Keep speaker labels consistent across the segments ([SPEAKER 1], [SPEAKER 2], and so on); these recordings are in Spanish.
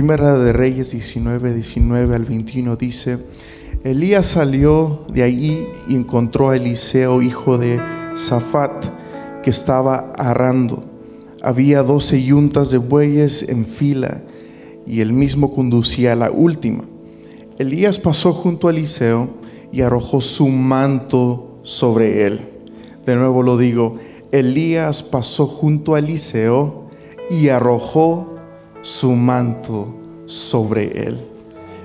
[SPEAKER 1] Primera de Reyes 19, 19 al 21 dice, Elías salió de ahí y encontró a Eliseo, hijo de Safat, que estaba arando. Había doce yuntas de bueyes en fila y él mismo conducía la última. Elías pasó junto a Eliseo y arrojó su manto sobre él. De nuevo lo digo, Elías pasó junto a Eliseo y arrojó su manto sobre él.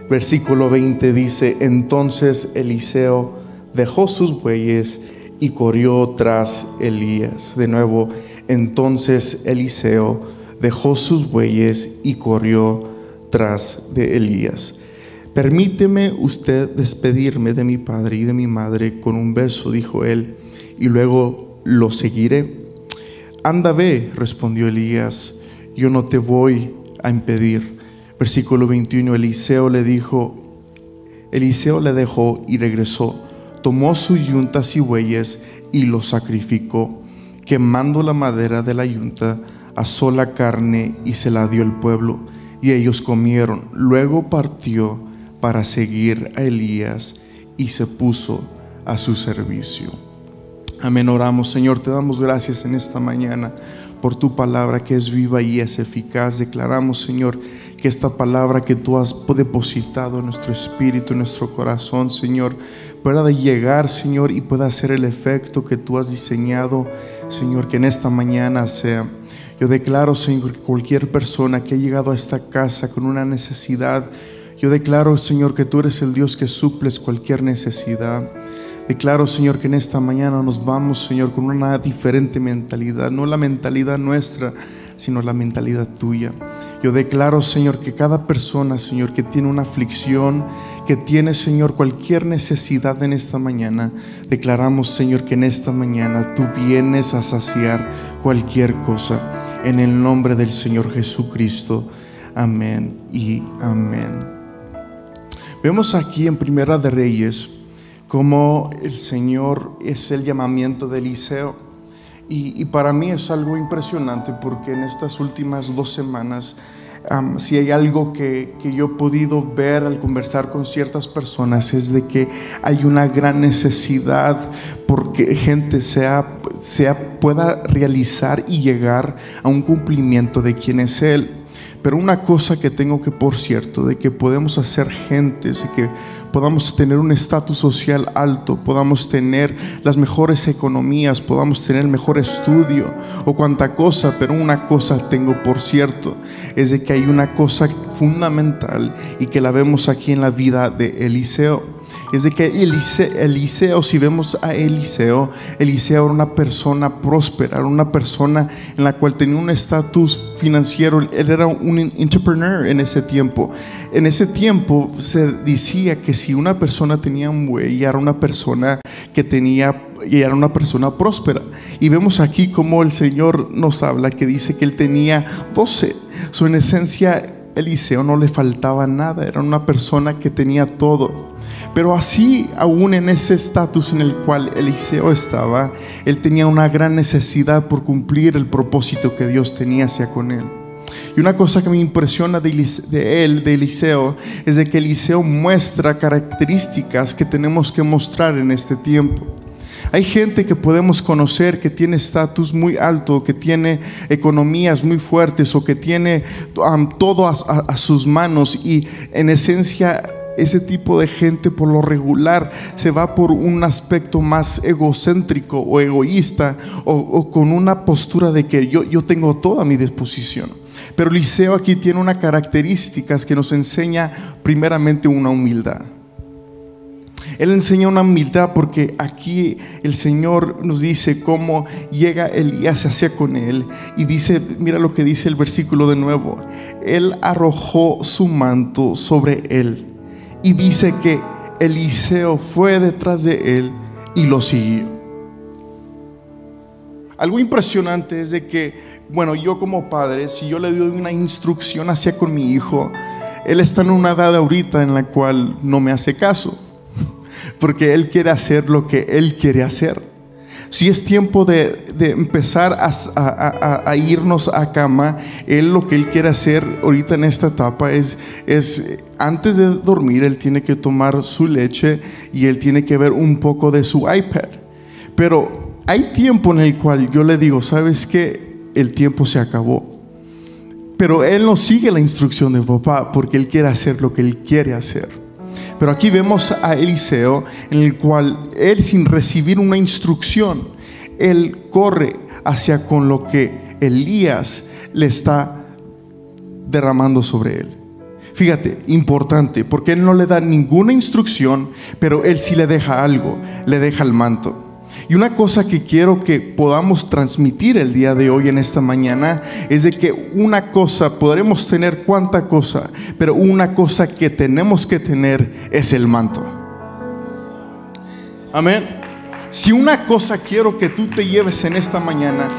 [SPEAKER 1] Versículo 20 dice, entonces Eliseo dejó sus bueyes y corrió tras Elías. De nuevo, entonces Eliseo dejó sus bueyes y corrió tras de Elías. Permíteme usted despedirme de mi padre y de mi madre con un beso, dijo él, y luego lo seguiré. Anda, ve, respondió Elías, yo no te voy a impedir. Versículo 21, Eliseo le dijo, Eliseo le dejó y regresó, tomó sus yuntas y bueyes y los sacrificó, quemando la madera de la yunta, asó la carne y se la dio al pueblo, y ellos comieron. Luego partió para seguir a Elías y se puso a su servicio. Amén, oramos. Señor, te damos gracias en esta mañana por tu palabra que es viva y es eficaz. Declaramos, Señor, que esta palabra que tú has depositado en nuestro espíritu, en nuestro corazón, Señor, pueda llegar, Señor, y pueda hacer el efecto que tú has diseñado, Señor, que en esta mañana sea. Yo declaro, Señor, que cualquier persona que ha llegado a esta casa con una necesidad, yo declaro, Señor, que tú eres el Dios que suples cualquier necesidad. Declaro, Señor, que en esta mañana nos vamos, Señor, con una diferente mentalidad, no la mentalidad nuestra, sino la mentalidad tuya. Yo declaro, Señor, que cada persona, Señor, que tiene una aflicción, que tiene, Señor, cualquier necesidad en esta mañana, declaramos, Señor, que en esta mañana tú vienes a saciar cualquier cosa. En el nombre del Señor Jesucristo. Amén y amén. Vemos aquí en Primera de Reyes cómo el Señor es el llamamiento de Eliseo. Y, para mí es algo impresionante porque en estas últimas dos semanas, si hay algo que, yo he podido ver al conversar con ciertas personas, es de que hay una gran necesidad porque gente sea, sea, pueda realizar y llegar a un cumplimiento de quién es Él. Pero una cosa que tengo que, por cierto, de que podemos hacer gentes y que podamos tener un estatus social alto, podamos tener las mejores economías, podamos tener el mejor estudio o cuanta cosa, pero una cosa tengo por cierto, es de que hay una cosa fundamental y que la vemos aquí en la vida de Eliseo es de que Eliseo, si vemos a Eliseo, Eliseo era una persona próspera, era una persona en la cual tenía un estatus financiero, él era un entrepreneur en ese tiempo. En ese tiempo se decía que si una persona tenía un buey, era una persona que tenía era una persona próspera. Y vemos aquí como el Señor nos habla que dice que él tenía 12. Su en esencia Eliseo no le faltaba nada, era una persona que tenía todo. Pero así, aún en ese estatus en el cual Eliseo estaba, él tenía una gran necesidad por cumplir el propósito que Dios tenía hacia con él. Y una cosa que me impresiona de, él, de Eliseo, es de que Eliseo muestra características que tenemos que mostrar en este tiempo. Hay gente que podemos conocer que tiene estatus muy alto, que tiene economías muy fuertes o que tiene todo a sus manos y en esencia ese tipo de gente por lo regular se va por un aspecto más egocéntrico o egoísta o, con una postura de que yo, yo tengo toda mi disposición. Pero Eliseo aquí tiene unas características que nos enseña primeramente una humildad. Él enseña una humildad porque aquí el Señor nos dice cómo llega Elías hacia con él y dice, mira lo que dice el versículo de nuevo, él arrojó su manto sobre él y dice que Eliseo fue detrás de él y lo siguió. Algo impresionante es de que, bueno, yo como padre, si yo le doy una instrucción hacia con mi hijo, él está en una edad ahorita en la cual no me hace caso, porque él quiere hacer lo que él quiere hacer. Si es tiempo de, empezar a, irnos a cama, Él lo que Él quiere hacer ahorita en esta etapa es, es, antes de dormir, Él tiene que tomar su leche y Él tiene que ver un poco de su iPad. Pero hay tiempo en el cual yo le digo, ¿sabes qué? El tiempo se acabó. Pero Él no sigue la instrucción de papá porque Él quiere hacer lo que Él quiere hacer. Pero aquí vemos a Eliseo en el cual él sin recibir una instrucción, él corre hacia con lo que Elías le está derramando sobre él. Fíjate, importante, porque él no le da ninguna instrucción, pero él sí le deja algo, le deja el manto. Y una cosa que quiero que podamos transmitir el día de hoy en esta mañana es de que una cosa, podremos tener cuánta cosa, pero una cosa que tenemos que tener es el manto. Amén. Si una cosa quiero que tú te lleves en esta mañana,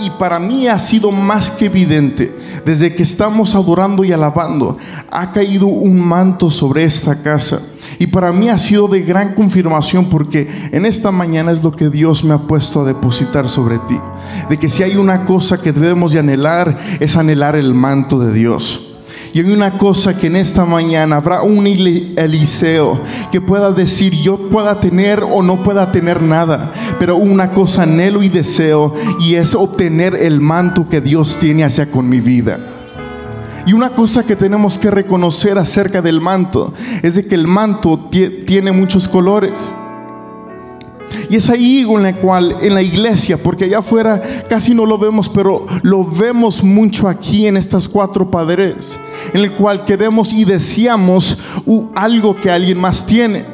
[SPEAKER 1] y, para mí ha sido más que evidente, desde que estamos adorando y alabando, ha caído un manto sobre esta casa. Y para mí ha sido de gran confirmación porque en esta mañana es lo que Dios me ha puesto a depositar sobre ti. De que si hay una cosa que debemos de anhelar, es anhelar el manto de Dios. Y hay una cosa que en esta mañana habrá un Eliseo que pueda decir, yo pueda tener o no pueda tener nada, pero una cosa anhelo y deseo y es obtener el manto que Dios tiene hacia con mi vida. Y una cosa que tenemos que reconocer acerca del manto es de que el manto tiene muchos colores. Y es ahí en la cual, en la iglesia, porque allá afuera casi no lo vemos, pero lo vemos mucho aquí en estas cuatro padres, en el cual queremos y deseamos algo que alguien más tiene.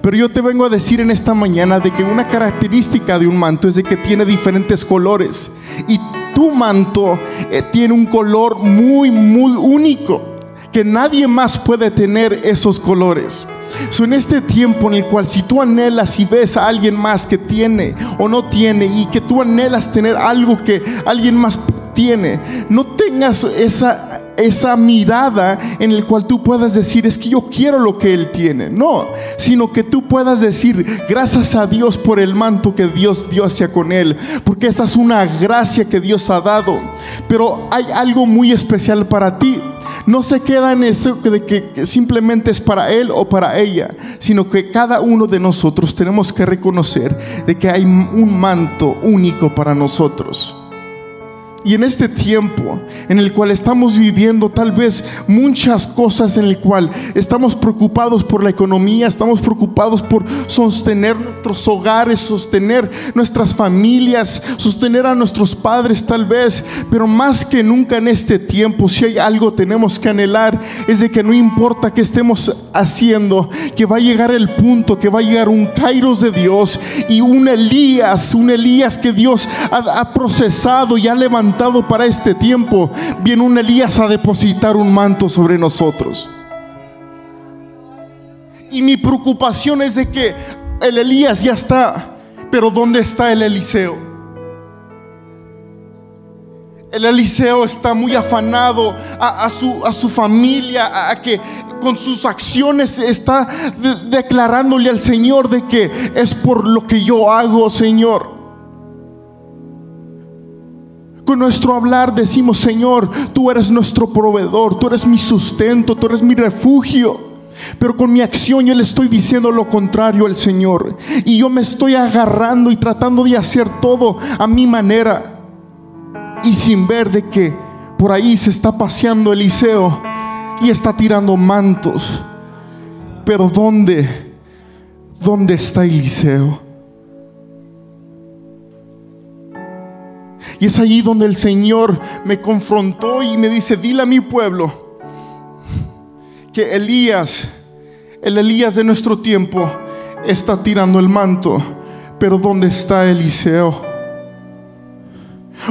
[SPEAKER 1] Pero yo te vengo a decir en esta mañana de que una característica de un manto es de que tiene diferentes colores. Y tu manto eh, tiene un color muy, muy único, que nadie más puede tener esos colores. So, en este tiempo en el cual si tú anhelas y ves a alguien más que tiene o no tiene y que tú anhelas tener algo que alguien más tiene, no tengas esa esa mirada en el cual tú puedas decir es que yo quiero lo que él tiene, no, sino que tú puedas decir gracias a Dios por el manto que Dios dio hacia con él, porque esa es una gracia que Dios ha dado, pero hay algo muy especial para ti. No se queda en eso de que simplemente es para él o para ella, sino que cada uno de nosotros tenemos que reconocer de que hay un manto único para nosotros. Y en este tiempo en el cual estamos viviendo tal vez muchas cosas en el cual estamos preocupados por la economía, estamos preocupados por sostener nuestros hogares, sostener nuestras familias, sostener a nuestros padres tal vez, pero más que nunca en este tiempo si hay algo tenemos que anhelar es de que no importa qué estemos haciendo, que va a llegar el punto, que va a llegar un Kairos de Dios y un Elías, un Elías que Dios ha, ha procesado y ha levantado para este tiempo, viene un Elías a depositar un manto sobre nosotros. Y mi preocupación es de que el Elías ya está, pero ¿dónde está el Eliseo? El Eliseo está muy afanado a, su, a su, familia, a, que con sus acciones está declarándole al Señor de que es por lo que yo hago, Señor. Nuestro hablar decimos, Señor, tú eres nuestro proveedor, tú eres mi sustento, tú eres mi refugio. Pero con mi acción yo le estoy diciendo lo contrario al Señor. Y yo me estoy agarrando y tratando de hacer todo a mi manera. Y sin ver de que por ahí se está paseando Eliseo y está tirando mantos. Pero ¿dónde? ¿Dónde está Eliseo? Y es allí donde el Señor me confrontó y me dice, dile a mi pueblo que Elías, el Elías de nuestro tiempo, está tirando el manto. Pero ¿dónde está Eliseo?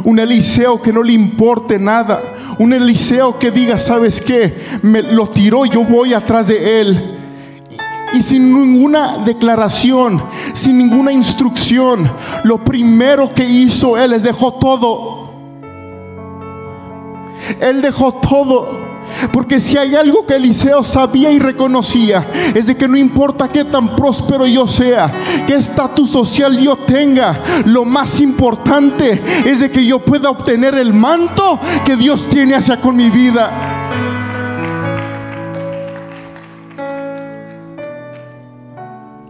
[SPEAKER 1] Un Eliseo que no le importe nada. Un Eliseo que diga, ¿sabes qué? Me lo tiró, yo voy atrás de él y sin ninguna declaración, sin ninguna instrucción, lo primero que hizo Él es dejó todo. Él dejó todo. Porque si hay algo que Eliseo sabía y reconocía, es de que no importa qué tan próspero yo sea, qué estatus social yo tenga, lo más importante es de que yo pueda obtener el manto que Dios tiene hacia con mi vida.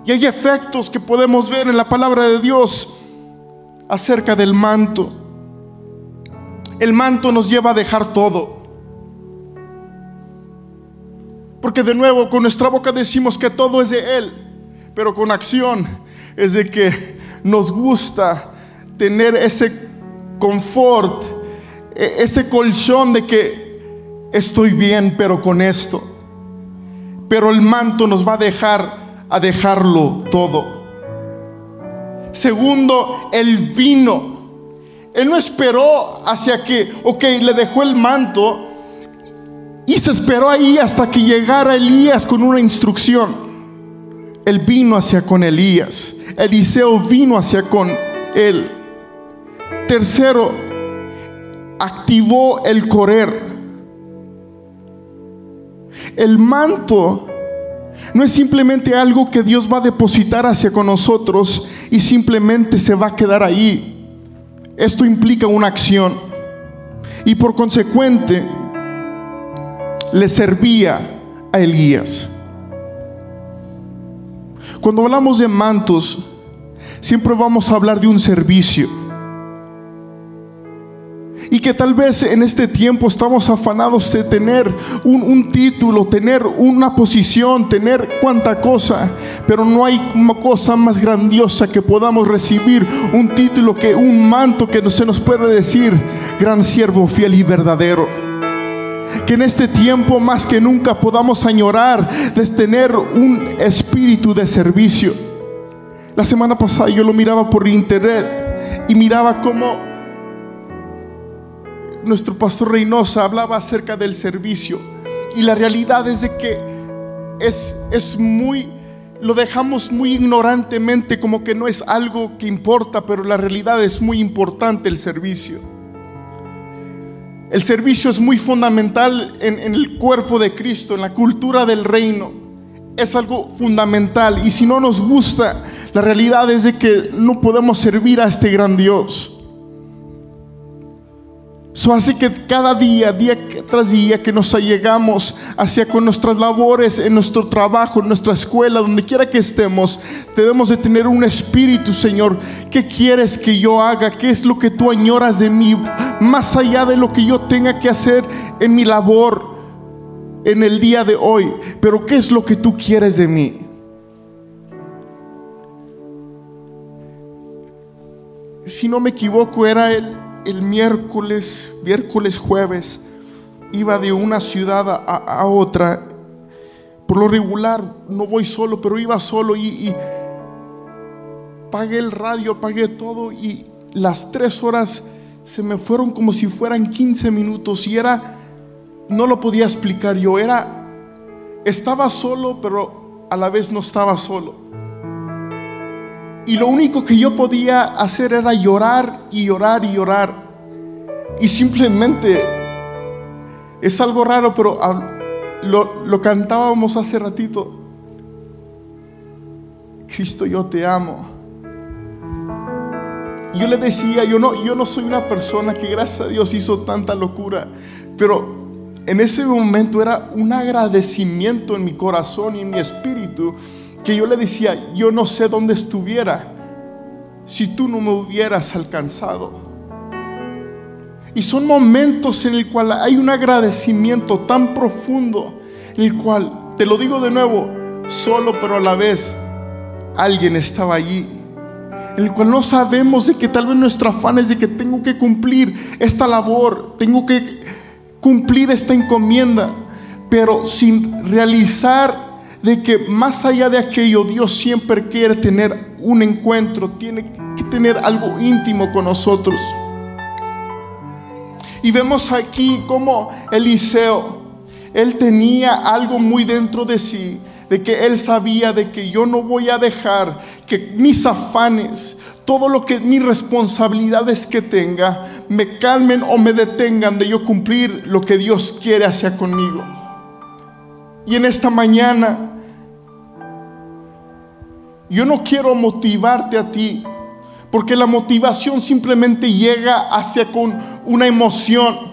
[SPEAKER 1] Y hay efectos que podemos ver en la palabra de Dios acerca del manto. El manto nos lleva a dejar todo. Porque de nuevo con nuestra boca decimos que todo es de Él, pero con acción es de que nos gusta tener ese confort, e-, ese colchón de que estoy bien, pero con esto. Pero el manto nos va a dejar a dejarlo todo. Segundo, el vino. Él no esperó hacia que, ok, le dejó el manto y se esperó ahí hasta que llegara Elías con una instrucción. Él vino hacia con Elías. Eliseo vino hacia con él. Tercero, activó el correr. El manto no es simplemente algo que Dios va a depositar hacia con nosotros y simplemente se va a quedar ahí. Esto implica una acción. Y por consecuente, le servía a Elías. Cuando hablamos de mantos, siempre vamos a hablar de un servicio. Y que tal vez en este tiempo estamos afanados de tener un, título, tener una posición, tener cuanta cosa. Pero no hay cosa más grandiosa que podamos recibir un título que un manto que se nos puede decir, gran siervo fiel y verdadero que en este tiempo más que nunca podamos añorar de tener un espíritu de servicio. La semana pasada yo lo miraba por internet y miraba cómo nuestro pastor Reynosa hablaba acerca del servicio y la realidad es de que es, es muy, lo dejamos muy ignorantemente como que no es algo que importa, pero la realidad es muy importante el servicio. El servicio es muy fundamental en, en el cuerpo de Cristo, en la cultura del reino. Es algo fundamental y si no nos gusta, la realidad es de que no podemos servir a este gran Dios. So hace que cada día, día tras día, que nos allegamos hacia con nuestras labores, en nuestro trabajo, en nuestra escuela, donde quiera que estemos, debemos de tener un espíritu, Señor. ¿Qué quieres que yo haga? ¿Qué es lo que tú añoras de mí? Más allá de lo que yo tenga que hacer en mi labor en el día de hoy. Pero ¿qué es lo que tú quieres de mí? Si no me equivoco, era el el miércoles, miércoles, jueves, iba de una ciudad a, otra. Por lo regular no voy solo, pero iba solo y, y pagué el radio, pagué todo y las tres horas se me fueron como si fueran 15 minutos y era, no lo podía explicar yo, era, estaba solo, pero a la vez no estaba solo. Y lo único que yo podía hacer era llorar y llorar y llorar. Y simplemente es algo raro, pero lo, lo cantábamos hace ratito. Cristo, yo te amo. Yo le decía, yo no, yo no soy una persona que gracias a Dios hizo tanta locura, pero en ese momento era un agradecimiento en mi corazón y en mi espíritu que yo le decía, yo no sé dónde estuviera si tú no me hubieras alcanzado. Y son momentos en el cual hay un agradecimiento tan profundo, en el cual, te lo digo de nuevo, solo pero a la vez alguien estaba allí. En el cual no sabemos de que tal vez nuestro afán es de que tengo que cumplir esta labor, tengo que cumplir esta encomienda, pero sin realizar de que más allá de aquello, Dios siempre quiere tener un encuentro, tiene que tener algo íntimo con nosotros. Y vemos aquí como Eliseo, él tenía algo muy dentro de sí, de que él sabía de que yo no voy a dejar que mis afanes, todo lo que mis responsabilidades que tenga, me calmen o me detengan de yo cumplir lo que Dios quiere hacia conmigo. Y en esta mañana, yo no quiero motivarte a ti, porque la motivación simplemente llega hacia con una emoción.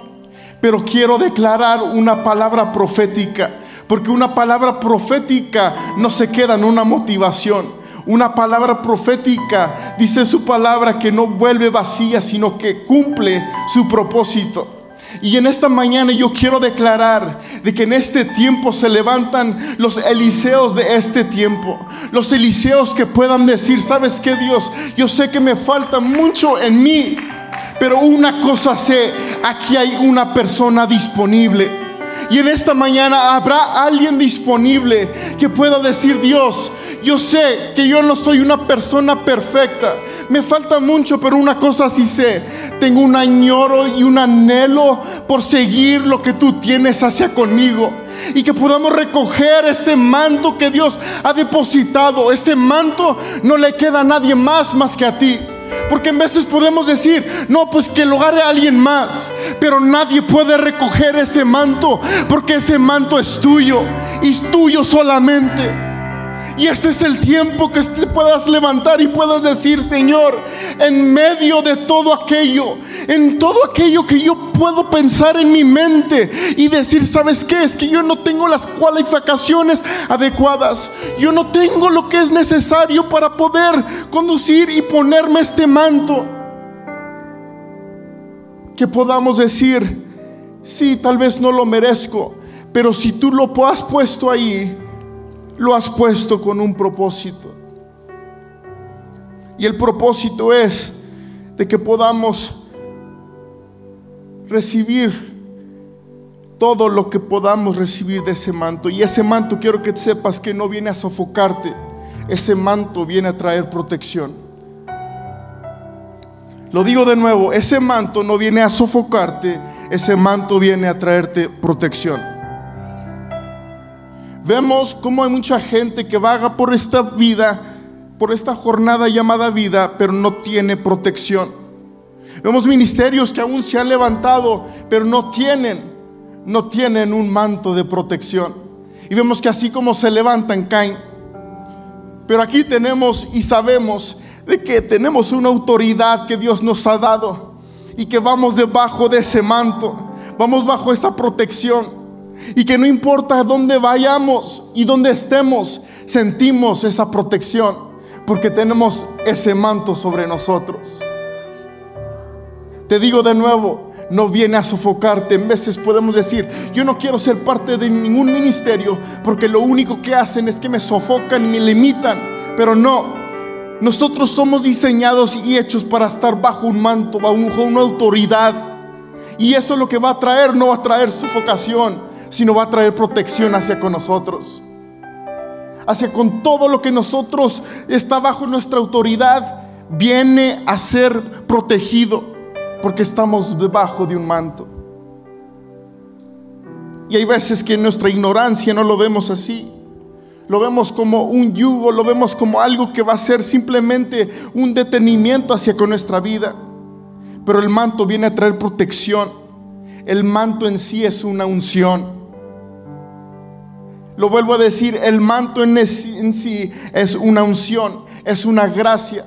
[SPEAKER 1] Pero quiero declarar una palabra profética, porque una palabra profética no se queda en una motivación. Una palabra profética dice su palabra que no vuelve vacía, sino que cumple su propósito. Y en esta mañana yo quiero declarar de que en este tiempo se levantan los Eliseos de este tiempo. Los Eliseos que puedan decir, ¿sabes qué Dios? Yo sé que me falta mucho en mí, pero una cosa sé, aquí hay una persona disponible. Y en esta mañana habrá alguien disponible que pueda decir, Dios, yo sé que yo no soy una persona perfecta. Me falta mucho, pero una cosa sí sé. Tengo un añoro y un anhelo por seguir lo que tú tienes hacia conmigo. Y que podamos recoger ese manto que Dios ha depositado. Ese manto no le queda a nadie más más que a ti. Porque en veces podemos decir, no, pues que lo agarre alguien más. Pero nadie puede recoger ese manto, porque ese manto es tuyo. Y es tuyo solamente. Y este es el tiempo que te puedas levantar y puedas decir, Señor, en medio de todo aquello, en todo aquello que yo puedo pensar en mi mente y decir, ¿sabes qué? Es que yo no tengo las cualificaciones adecuadas. Yo no tengo lo que es necesario para poder conducir y ponerme este manto. Que podamos decir, sí, tal vez no lo merezco, pero si tú lo has puesto ahí, lo has puesto con un propósito. Y el propósito es de que podamos recibir todo lo que podamos recibir de ese manto. Y ese manto quiero que sepas que no viene a sofocarte, ese manto viene a traer protección. Lo digo de nuevo, ese manto no viene a sofocarte, ese manto viene a traerte protección. Vemos cómo hay mucha gente que vaga por esta vida, por esta jornada llamada vida, pero no tiene protección. Vemos ministerios que aún se han levantado, pero no tienen, no tienen un manto de protección. Y vemos que así como se levantan, caen. Pero aquí tenemos y sabemos de que tenemos una autoridad que Dios nos ha dado y que vamos debajo de ese manto, vamos bajo esa protección. Y que no importa dónde vayamos y dónde estemos, sentimos esa protección porque tenemos ese manto sobre nosotros. Te digo de nuevo, no viene a sofocarte. En veces podemos decir, yo no quiero ser parte de ningún ministerio porque lo único que hacen es que me sofocan y me limitan. Pero no, nosotros somos diseñados y hechos para estar bajo un manto, bajo una autoridad. Y eso es lo que va a traer, no va a traer sofocación, sino va a traer protección hacia con nosotros. Hacia con todo lo que nosotros está bajo nuestra autoridad, viene a ser protegido porque estamos debajo de un manto. Y hay veces que en nuestra ignorancia no lo vemos así. Lo vemos como un yugo, lo vemos como algo que va a ser simplemente un detenimiento hacia con nuestra vida. Pero el manto viene a traer protección. El manto en sí es una unción. Lo vuelvo a decir, el manto en sí es una unción, es una gracia.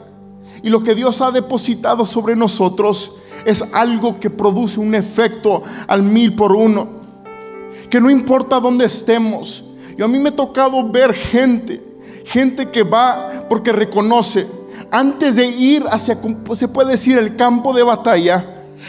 [SPEAKER 1] Y lo que Dios ha depositado sobre nosotros es algo que produce un efecto al mil por uno. Que no importa dónde estemos. Yo a mí me ha tocado ver gente, gente que va porque reconoce, antes de ir hacia, se puede decir, el campo de batalla,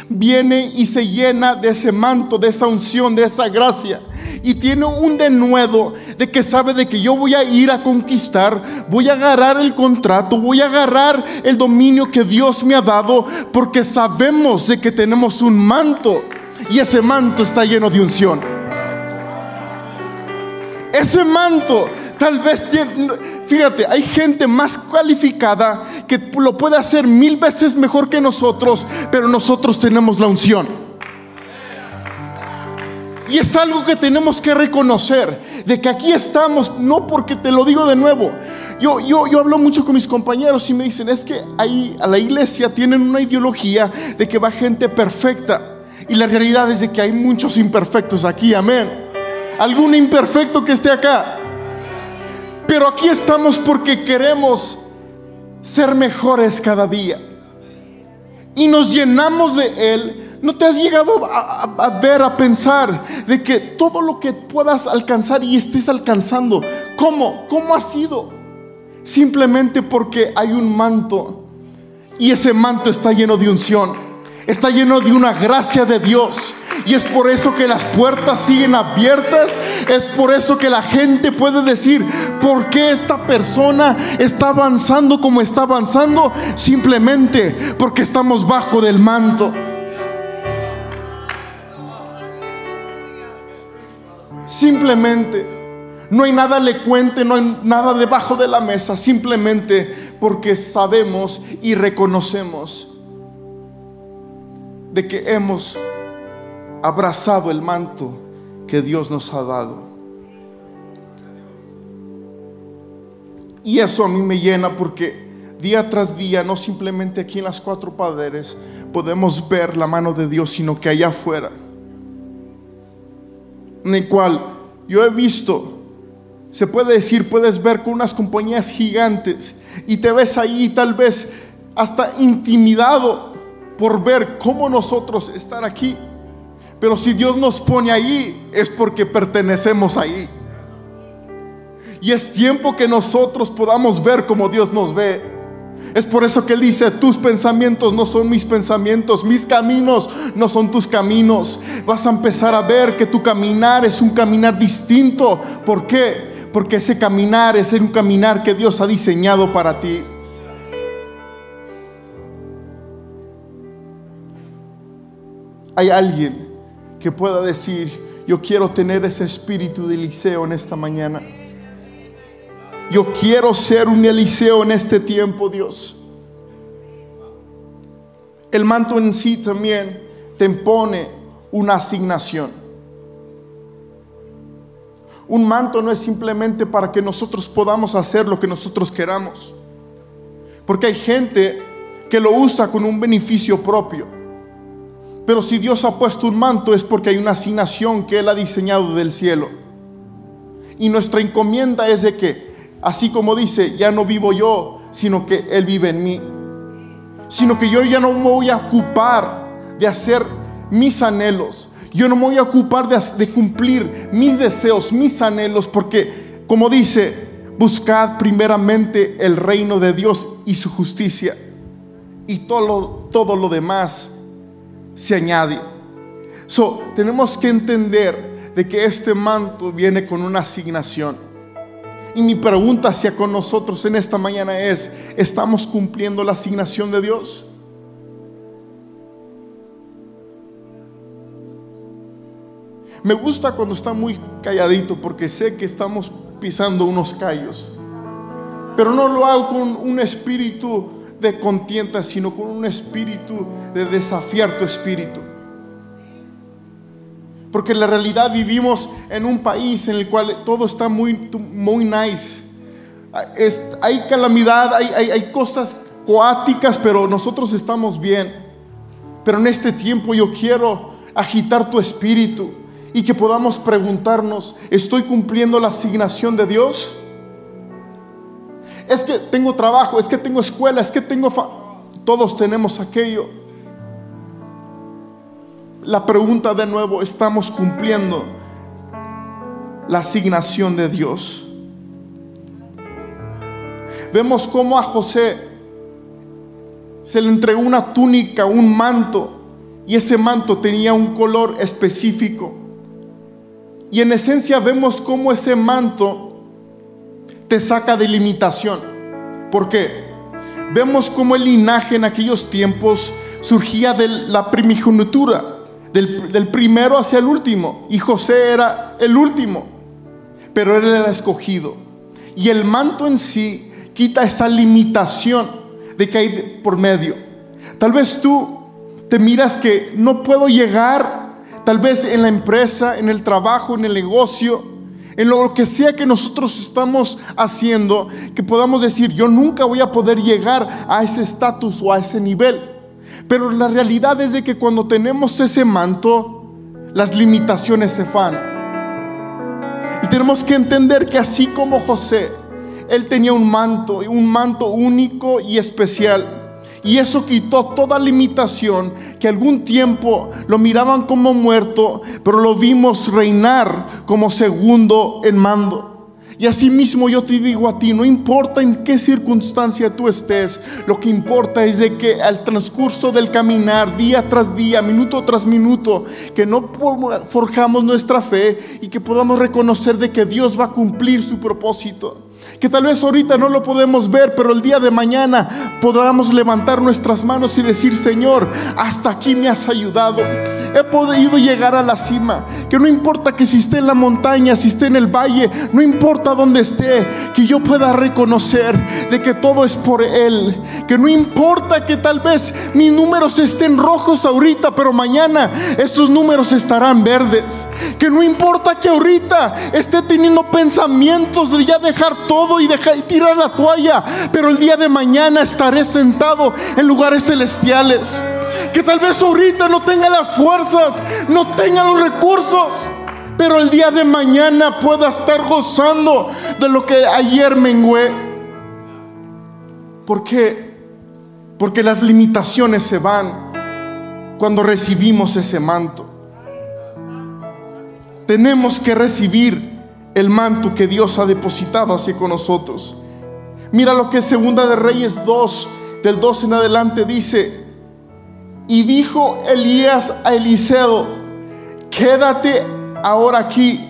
[SPEAKER 1] viene y se llena de ese manto, de esa unción, de esa gracia. Y tiene un denuedo de que sabe de que yo voy a ir a conquistar, voy a agarrar el contrato, voy a agarrar el dominio que Dios me ha dado, porque sabemos de que tenemos un manto y ese manto está lleno de unción. Ese manto tal vez Fíjate, hay gente más cualificada que lo puede hacer mil veces mejor que nosotros, pero nosotros tenemos la unción. Y es algo que tenemos que reconocer, de que aquí estamos, no porque te lo digo de nuevo, Yo, yo, yo hablo mucho con mis compañeros y me dicen, es que ahí a la iglesia tienen una ideología de que va gente perfecta. Y la realidad es de que hay muchos imperfectos aquí, amén. Algún imperfecto que esté acá. Pero aquí estamos porque queremos ser mejores cada día. Y nos llenamos de Él. ¿No te has llegado a, ver, a pensar de que todo lo que puedas alcanzar y estés alcanzando, ¿cómo? ¿Cómo ha sido? Simplemente porque hay un manto y ese manto está lleno de unción está lleno de una gracia de Dios. Y es por eso que las puertas siguen abiertas. Es por eso que la gente puede decir, ¿por qué esta persona está avanzando como está avanzando? Simplemente porque estamos bajo del manto. Simplemente. No hay nada le cuente, no hay nada debajo de la mesa. Simplemente porque sabemos y reconocemos de que hemos abrazado el manto que Dios nos ha dado. Y eso a mí me llena porque día tras día, no simplemente aquí en las cuatro padres, podemos ver la mano de Dios, sino que allá afuera, en el cual yo he visto, se puede decir, puedes ver con unas compañías gigantes y te ves ahí tal vez hasta intimidado por ver cómo nosotros estar aquí. Pero si Dios nos pone ahí, es porque pertenecemos ahí. Y es tiempo que nosotros podamos ver como Dios nos ve. Es por eso que Él dice, tus pensamientos no son mis pensamientos, mis caminos no son tus caminos. Vas a empezar a ver que tu caminar es un caminar distinto. ¿Por qué? Porque ese caminar es un caminar que Dios ha diseñado para ti. hay alguien que pueda decir, yo quiero tener ese espíritu de Eliseo en esta mañana. Yo quiero ser un Eliseo en este tiempo, Dios. El manto en sí también te impone una asignación. Un manto no es simplemente para que nosotros podamos hacer lo que nosotros queramos. Porque hay gente que lo usa con un beneficio propio. Pero si Dios ha puesto un manto es porque hay una asignación que Él ha diseñado del cielo. Y nuestra encomienda es de que, así como dice, ya no vivo yo, sino que Él vive en mí. Sino que yo ya no me voy a ocupar de hacer mis anhelos. Yo no me voy a ocupar de, cumplir mis deseos, mis anhelos, porque, como dice, buscad primeramente el reino de Dios y su justicia. Y todo todo lo demás se añade. So, tenemos que entender de que este manto viene con una asignación. Y mi pregunta hacia con nosotros en esta mañana es, ¿estamos cumpliendo la asignación de Dios? Me gusta cuando está muy calladito porque sé que estamos pisando unos callos. Pero no lo hago con un espíritu de contienda, sino con un espíritu de desafiar tu espíritu. Porque en la realidad vivimos en un país en el cual todo está muy, muy nice. hay calamidad, hay, hay, hay cosas coáticas, pero nosotros estamos bien. Pero en este tiempo yo quiero agitar tu espíritu y que podamos preguntarnos, ¿estoy cumpliendo la asignación de Dios? es que tengo trabajo, es que tengo escuela, es que tengo... Todos tenemos aquello. La pregunta de nuevo, ¿estamos cumpliendo la asignación de Dios? Vemos cómo a José se le entregó una túnica, un manto, y ese manto tenía un color específico. Y en esencia vemos cómo ese manto te saca de limitación. ¿Por qué? Vemos cómo el linaje en aquellos tiempos surgía de la primogenitura, del, del primero hacia el último. Y José era el último, pero él era escogido. Y el manto en sí quita esa limitación de que hay por medio. Tal vez tú te miras que no puedo llegar, tal vez en la empresa, en el trabajo, en el negocio, en lo que sea que nosotros estamos haciendo, que podamos decir, yo nunca voy a poder llegar a ese estatus o a ese nivel. Pero la realidad es de que cuando tenemos ese manto, las limitaciones se van. Y tenemos que entender que así como José, él tenía un manto, un manto único y especial. Y eso quitó toda limitación, que algún tiempo lo miraban como muerto, pero lo vimos reinar como segundo en mando. Y así mismo yo te digo a ti, no importa en qué circunstancia tú estés, lo que importa es de que al transcurso del caminar, día tras día, minuto tras minuto, que no forjamos nuestra fe y que podamos reconocer de que Dios va a cumplir su propósito que tal vez ahorita no lo podemos ver, pero el día de mañana podamos levantar nuestras manos y decir, Señor, hasta aquí me has ayudado. He podido llegar a la cima. Que no importa que si esté en la montaña, si esté en el valle, no importa dónde esté, que yo pueda reconocer de que todo es por Él. Que no importa que tal vez mis números estén rojos ahorita, pero mañana esos números estarán verdes. Que no importa que ahorita esté teniendo pensamientos de ya dejar todo y, dejar, y tirar la toalla, pero el día de mañana estaré sentado en lugares celestiales. Que tal vez ahorita no tenga las fuerzas, no tenga los recursos, pero el día de mañana pueda estar gozando de lo que ayer mengué. ¿Por qué? Porque las limitaciones se van cuando recibimos ese manto. Tenemos que recibir el manto que Dios ha depositado así con nosotros. Mira lo que Segunda de Reyes 2, del 2 en adelante dice, y dijo Elías a Eliseo, quédate ahora aquí,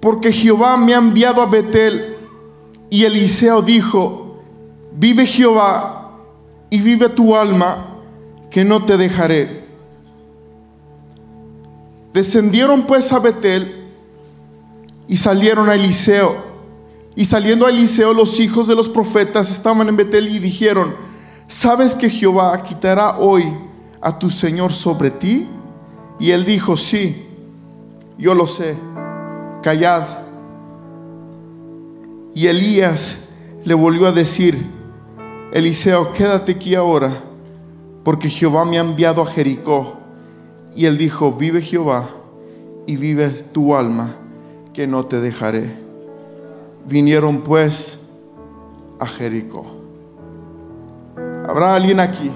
[SPEAKER 1] porque Jehová me ha enviado a Betel. Y Eliseo dijo, vive Jehová y vive tu alma, que no te dejaré. Descendieron pues a Betel y salieron a Eliseo. Y saliendo a Eliseo, los hijos de los profetas estaban en Betel y dijeron, ¿sabes que Jehová quitará hoy a tu Señor sobre ti? Y él dijo, sí, yo lo sé, callad. Y Elías le volvió a decir, Eliseo, quédate aquí ahora, porque Jehová me ha enviado a Jericó. Y él dijo, vive Jehová y vive tu alma que no te dejaré. Vinieron pues a Jericó. Habrá alguien aquí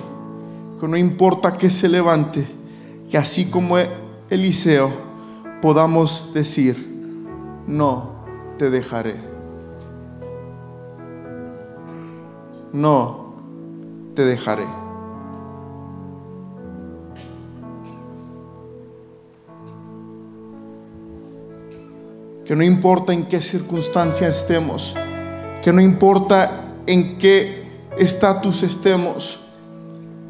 [SPEAKER 1] que no importa que se levante, que así como Eliseo podamos decir, no te dejaré. No te dejaré. Que no importa en qué circunstancia estemos, que no importa en qué estatus estemos,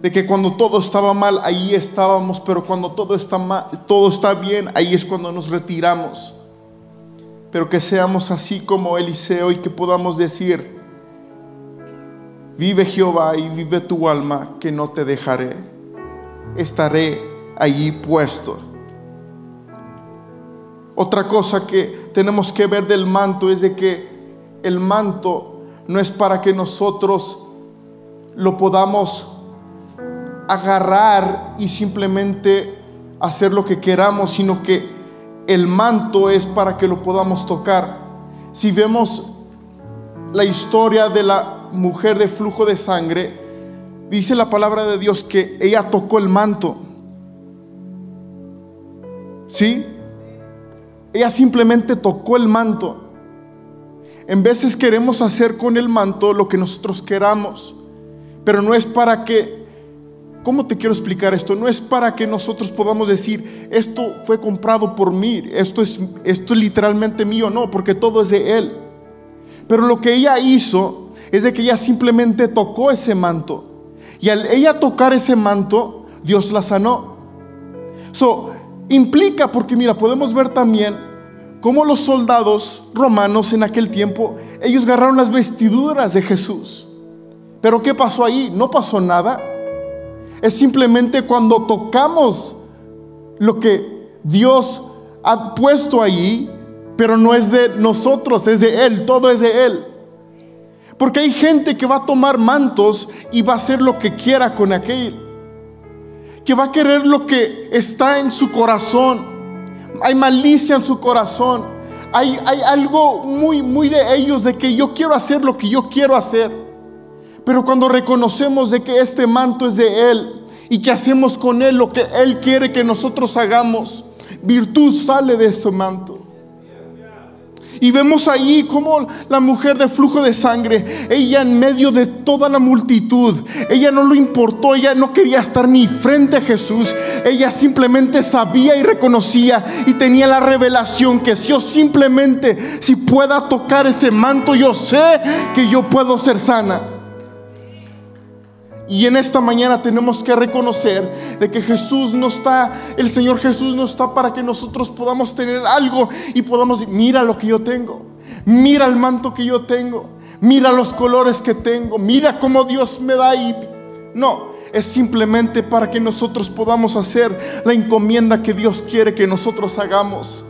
[SPEAKER 1] de que cuando todo estaba mal, ahí estábamos, pero cuando todo está mal, todo está bien, ahí es cuando nos retiramos. Pero que seamos así como Eliseo y que podamos decir, vive Jehová y vive tu alma, que no te dejaré. Estaré allí puesto. Otra cosa que tenemos que ver del manto es de que el manto no es para que nosotros lo podamos agarrar y simplemente hacer lo que queramos, sino que el manto es para que lo podamos tocar. Si vemos la historia de la mujer de flujo de sangre, dice la palabra de Dios que ella tocó el manto. ¿Sí? Ella simplemente tocó el manto. En veces queremos hacer con el manto lo que nosotros queramos, pero no es para que, ¿cómo te quiero explicar esto? No es para que nosotros podamos decir, esto fue comprado por mí, esto es, esto es literalmente mío, no, porque todo es de Él. Pero lo que ella hizo es de que ella simplemente tocó ese manto. Y al ella tocar ese manto, Dios la sanó. So, implica, porque mira, podemos ver también cómo los soldados romanos en aquel tiempo, ellos agarraron las vestiduras de Jesús. Pero ¿qué pasó ahí? No pasó nada. Es simplemente cuando tocamos lo que Dios ha puesto ahí, pero no es de nosotros, es de Él, todo es de Él. Porque hay gente que va a tomar mantos y va a hacer lo que quiera con aquel. Que va a querer lo que está en su corazón. Hay malicia en su corazón. Hay, hay algo muy, muy de ellos de que yo quiero hacer lo que yo quiero hacer. Pero cuando reconocemos de que este manto es de Él y que hacemos con Él lo que Él quiere que nosotros hagamos, virtud sale de ese manto. Y vemos ahí como la mujer de flujo de sangre, ella en medio de toda la multitud, ella no lo importó, ella no quería estar ni frente a Jesús, ella simplemente sabía y reconocía y tenía la revelación que si yo simplemente, si pueda tocar ese manto, yo sé que yo puedo ser sana. Y en esta mañana tenemos que reconocer de que Jesús no está, el Señor Jesús no está para que nosotros podamos tener algo y podamos, mira lo que yo tengo, mira el manto que yo tengo, mira los colores que tengo, mira cómo Dios me da y no, es simplemente para que nosotros podamos hacer la encomienda que Dios quiere que nosotros hagamos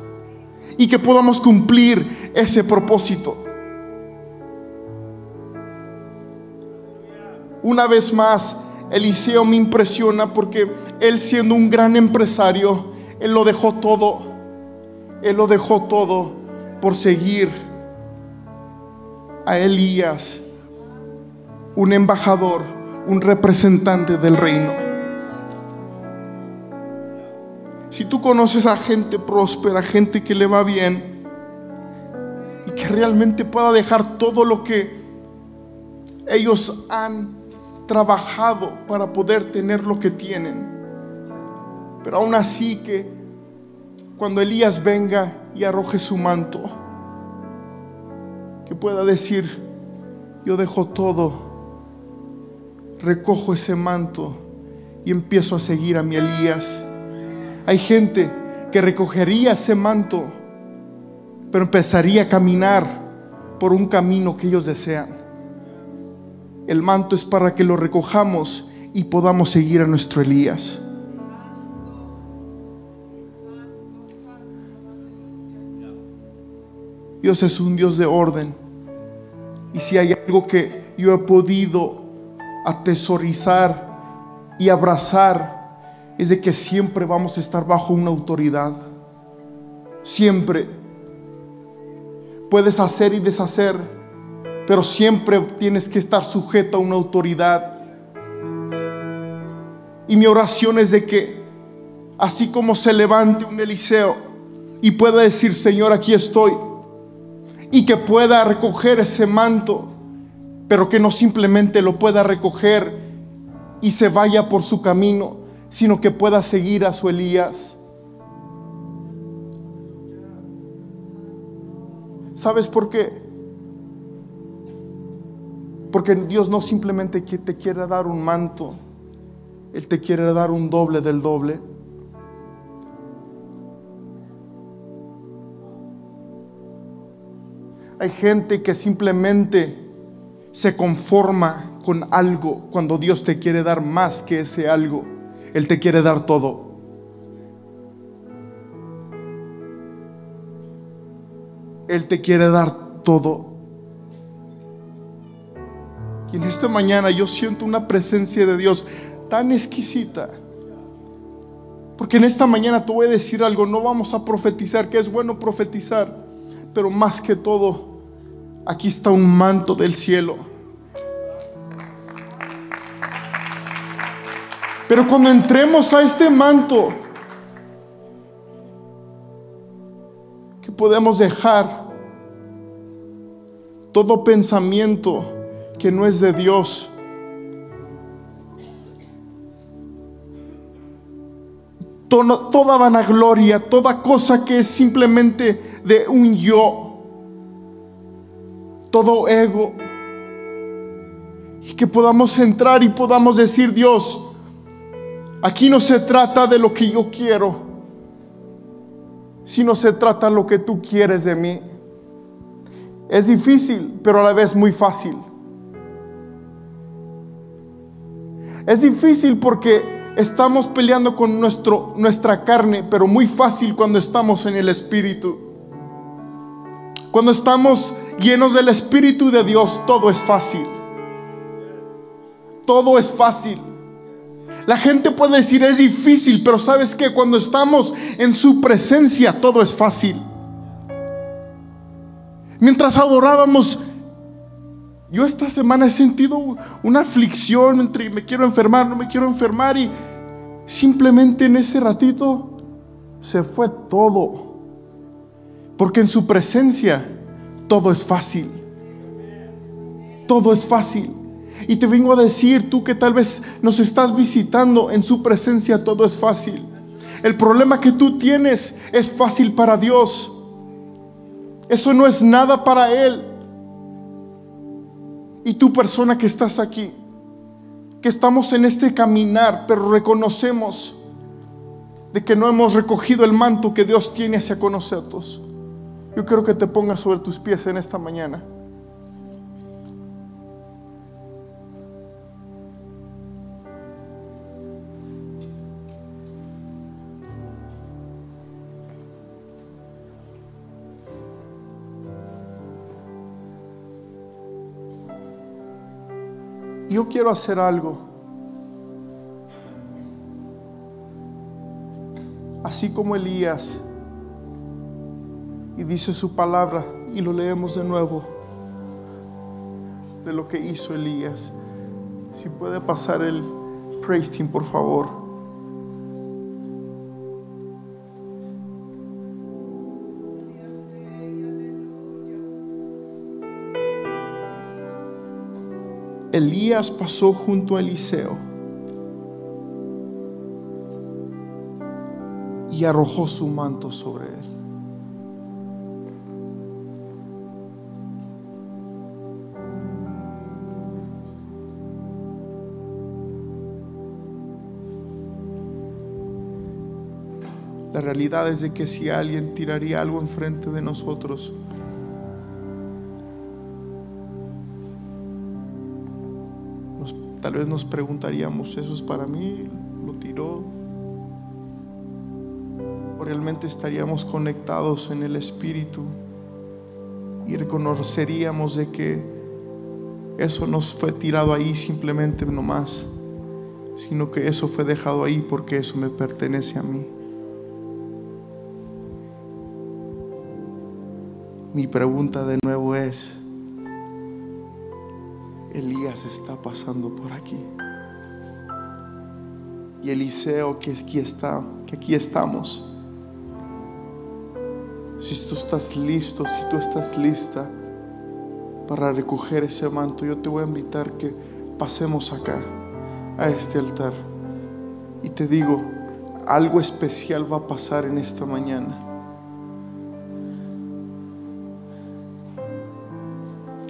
[SPEAKER 1] y que podamos cumplir ese propósito. Una vez más, Eliseo me impresiona porque él siendo un gran empresario, él lo dejó todo, él lo dejó todo por seguir a Elías, un embajador, un representante del reino. Si tú conoces a gente próspera, gente que le va bien y que realmente pueda dejar todo lo que ellos han trabajado para poder tener lo que tienen. Pero aún así que cuando Elías venga y arroje su manto, que pueda decir, yo dejo todo, recojo ese manto y empiezo a seguir a mi Elías. Hay gente que recogería ese manto, pero empezaría a caminar por un camino que ellos desean. El manto es para que lo recojamos y podamos seguir a nuestro Elías. Dios es un Dios de orden. Y si hay algo que yo he podido atesorizar y abrazar, es de que siempre vamos a estar bajo una autoridad. Siempre. Puedes hacer y deshacer pero siempre tienes que estar sujeto a una autoridad. Y mi oración es de que, así como se levante un Eliseo y pueda decir, Señor, aquí estoy, y que pueda recoger ese manto, pero que no simplemente lo pueda recoger y se vaya por su camino, sino que pueda seguir a su Elías. ¿Sabes por qué? Porque Dios no simplemente te quiere dar un manto, Él te quiere dar un doble del doble. Hay gente que simplemente se conforma con algo cuando Dios te quiere dar más que ese algo. Él te quiere dar todo. Él te quiere dar todo. Y en esta mañana yo siento una presencia de Dios tan exquisita. Porque en esta mañana te voy a decir algo, no vamos a profetizar, que es bueno profetizar, pero más que todo, aquí está un manto del cielo. Pero cuando entremos a este manto, que podemos dejar todo pensamiento, que no es de Dios. Toda, vanagloria, toda cosa que es simplemente de un yo, todo ego, y que podamos entrar y podamos decir, Dios, aquí no se trata de lo que yo quiero, sino se trata de lo que tú quieres de mí. Es difícil, pero a la vez muy fácil. Es difícil porque estamos peleando con nuestro, nuestra carne, pero muy fácil cuando estamos en el Espíritu. Cuando estamos llenos del Espíritu de Dios, todo es fácil. Todo es fácil. La gente puede decir es difícil, pero sabes que cuando estamos en su presencia, todo es fácil. Mientras adorábamos, yo esta semana he sentido una aflicción entre me quiero enfermar, no me quiero enfermar y simplemente en ese ratito se fue todo. Porque en su presencia todo es fácil. Todo es fácil. Y te vengo a decir, tú que tal vez nos estás visitando, en su presencia todo es fácil. El problema que tú tienes es fácil para Dios. Eso no es nada para Él. Y tú persona que estás aquí, que estamos en este caminar, pero reconocemos de que no hemos recogido el manto que Dios tiene hacia nosotros. Yo quiero que te pongas sobre tus pies en esta mañana. Yo quiero hacer algo. Así como Elías, y dice su palabra, y lo leemos de nuevo, de lo que hizo Elías. Si puede pasar el praise por favor. Elías pasó junto a Eliseo y arrojó su manto sobre él. La realidad es de que si alguien tiraría algo enfrente de nosotros, Tal vez nos preguntaríamos, ¿eso es para mí? ¿Lo tiró? ¿O realmente estaríamos conectados en el Espíritu y reconoceríamos de que eso no fue tirado ahí simplemente nomás, sino que eso fue dejado ahí porque eso me pertenece a mí? Mi pregunta de nuevo es, Elías está pasando por aquí. Y Eliseo que aquí está, que aquí estamos. Si tú estás listo, si tú estás lista para recoger ese manto, yo te voy a invitar que pasemos acá, a este altar. Y te digo, algo especial va a pasar en esta mañana.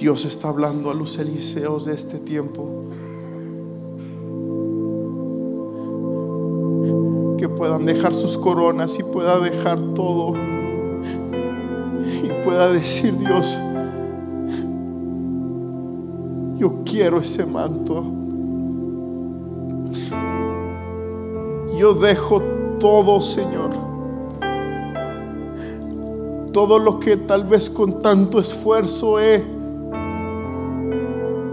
[SPEAKER 1] Dios está hablando a los Eliseos de este tiempo. Que puedan dejar sus coronas y pueda dejar todo. Y pueda decir Dios, yo quiero ese manto. Yo dejo todo, Señor. Todo lo que tal vez con tanto esfuerzo he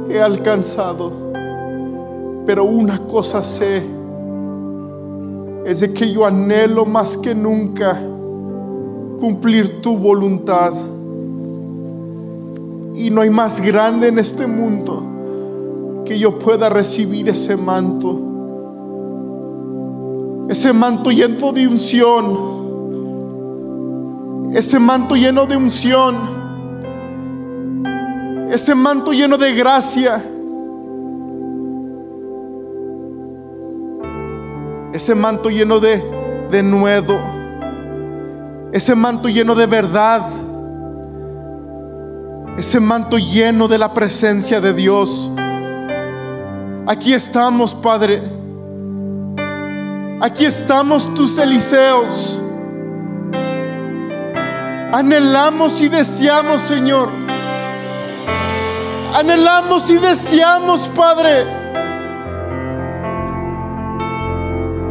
[SPEAKER 1] he alcanzado. Pero una cosa sé, es de que yo anhelo más que nunca cumplir tu voluntad. Y no hay más grande en este mundo que yo pueda recibir ese manto. Ese manto lleno de unción. Ese manto lleno de unción ese manto lleno de gracia, ese manto lleno de, de nuevo, ese manto lleno de verdad, ese manto lleno de la presencia de Dios. Aquí estamos, Padre. Aquí estamos tus Eliseos. Anhelamos y deseamos, Señor Anhelamos y deseamos, Padre.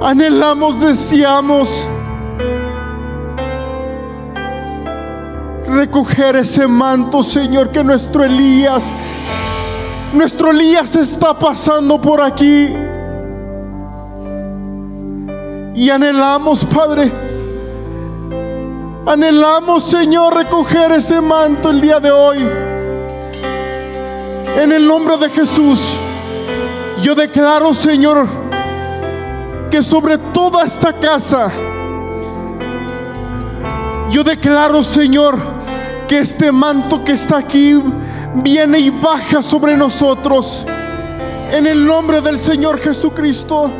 [SPEAKER 1] Anhelamos, deseamos recoger ese manto, Señor, que nuestro Elías, nuestro Elías está pasando por aquí. Y anhelamos, Padre, anhelamos, Señor, recoger ese manto el día de hoy. En el nombre de Jesús, yo declaro, Señor, que sobre toda esta casa, yo declaro, Señor, que este manto que está aquí viene y baja sobre nosotros. En el nombre del Señor Jesucristo.